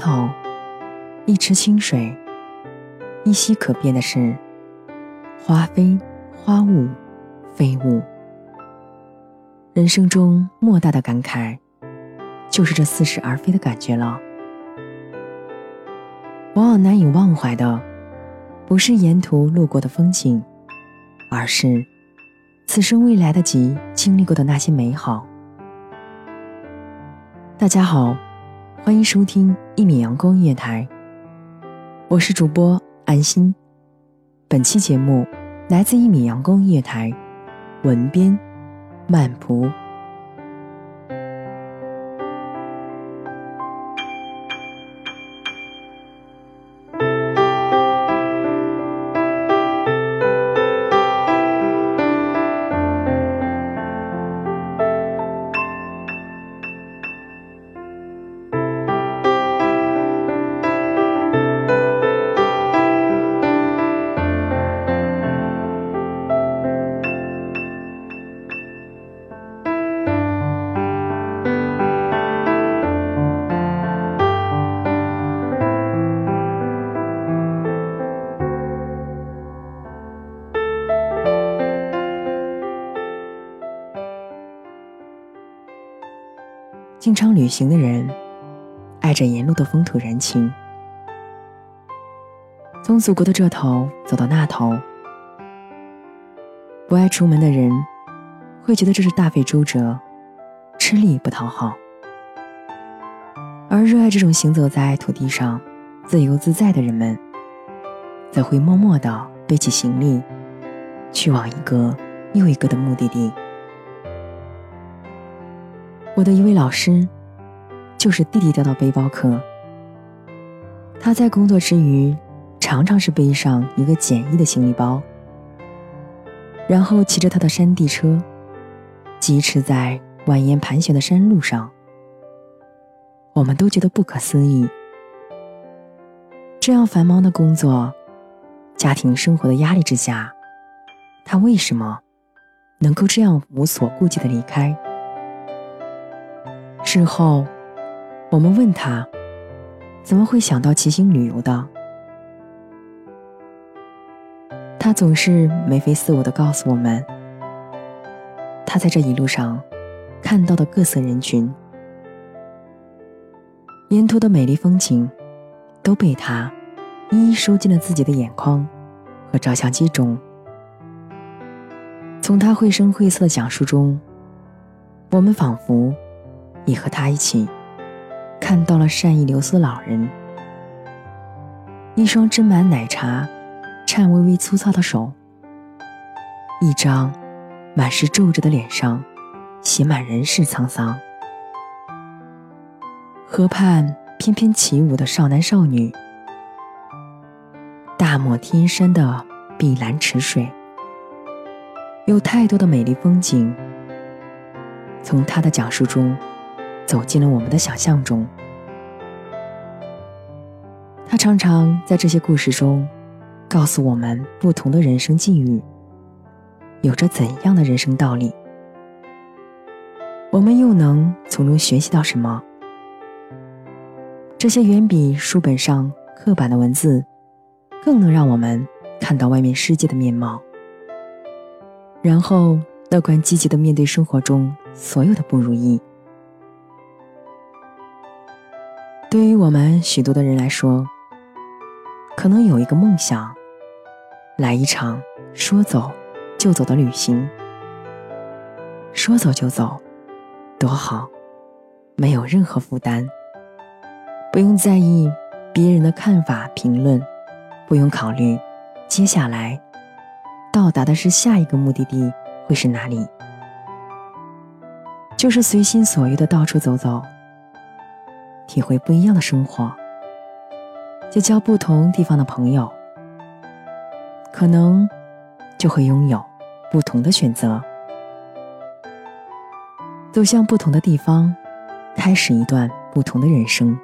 头，一池清水，依稀可辨的是花飞花雾飞雾。人生中莫大的感慨，就是这似是而非的感觉了。往往难以忘怀的，不是沿途路过的风景，而是此生未来得及经历过的那些美好。大家好。欢迎收听一米阳光音乐台，我是主播安心。本期节目来自一米阳光音乐台，文编曼蒲。经常旅行的人，爱着沿路的风土人情。从祖国的这头走到那头，不爱出门的人，会觉得这是大费周折，吃力不讨好；而热爱这种行走在土地上自由自在的人们，则会默默地背起行李，去往一个又一个的目的地。我的一位老师，就是地地道道背包客。他在工作之余，常常是背上一个简易的行李包，然后骑着他的山地车，疾驰在蜿蜒盘旋的山路上。我们都觉得不可思议，这样繁忙的工作、家庭生活的压力之下，他为什么能够这样无所顾忌的离开？事后，我们问他，怎么会想到骑行旅游的？他总是眉飞色舞的告诉我们，他在这一路上看到的各色人群，沿途的美丽风景，都被他一一收进了自己的眼眶和照相机中。从他绘声绘色的讲述中，我们仿佛。也和他一起看到了善意流苏老人，一双斟满奶茶、颤巍巍粗糙的手，一张满是皱褶的脸上写满人世沧桑，河畔翩翩起舞的少男少女，大漠天山的碧蓝池水，有太多的美丽风景，从他的讲述中走进了我们的想象中。他常常在这些故事中告诉我们不同的人生境遇，有着怎样的人生道理，我们又能从中学习到什么？这些远比书本上刻板的文字，更能让我们看到外面世界的面貌，然后乐观积极的面对生活中所有的不如意。对于我们许多的人来说，可能有一个梦想，来一场说走就走的旅行。说走就走，多好，没有任何负担。不用在意别人的看法评论，不用考虑接下来到达的是下一个目的地会是哪里，就是随心所欲的到处走走，体会不一样的生活，结交不同地方的朋友，可能就会拥有不同的选择，走向不同的地方，开始一段不同的人生。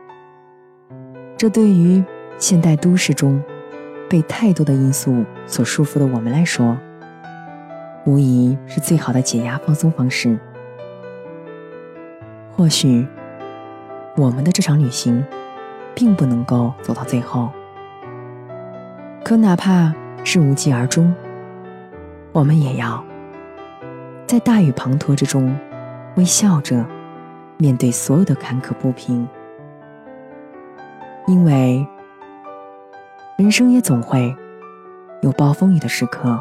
这对于现代都市中被太多的因素所束缚的我们来说，无疑是最好的解压放松方式。或许我们的这场旅行并不能够走到最后，可哪怕是无疾而终，我们也要在大雨滂沱之中微笑着面对所有的坎坷不平。因为人生也总会有暴风雨的时刻，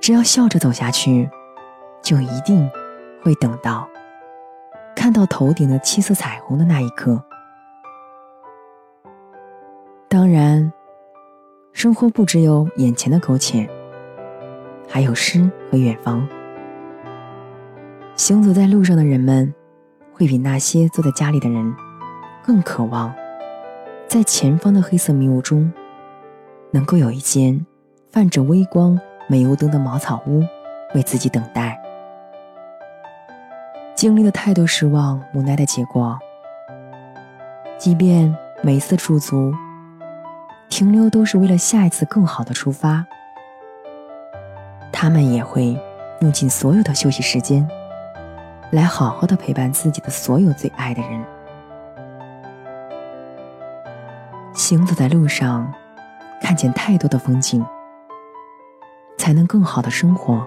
只要笑着走下去，就一定会等到看到头顶的七色彩虹的那一刻。当然，生活不只有眼前的苟且，还有诗和远方。行走在路上的人们，会比那些坐在家里的人。更渴望，在前方的黑色迷雾中，能够有一间泛着微光煤油灯的茅草屋为自己等待。经历了太多失望、无奈的结果，即便每一次驻足停留都是为了下一次更好的出发，他们也会用尽所有的休息时间，来好好的陪伴自己的所有最爱的人。行走在路上，看见太多的风景，才能更好的生活。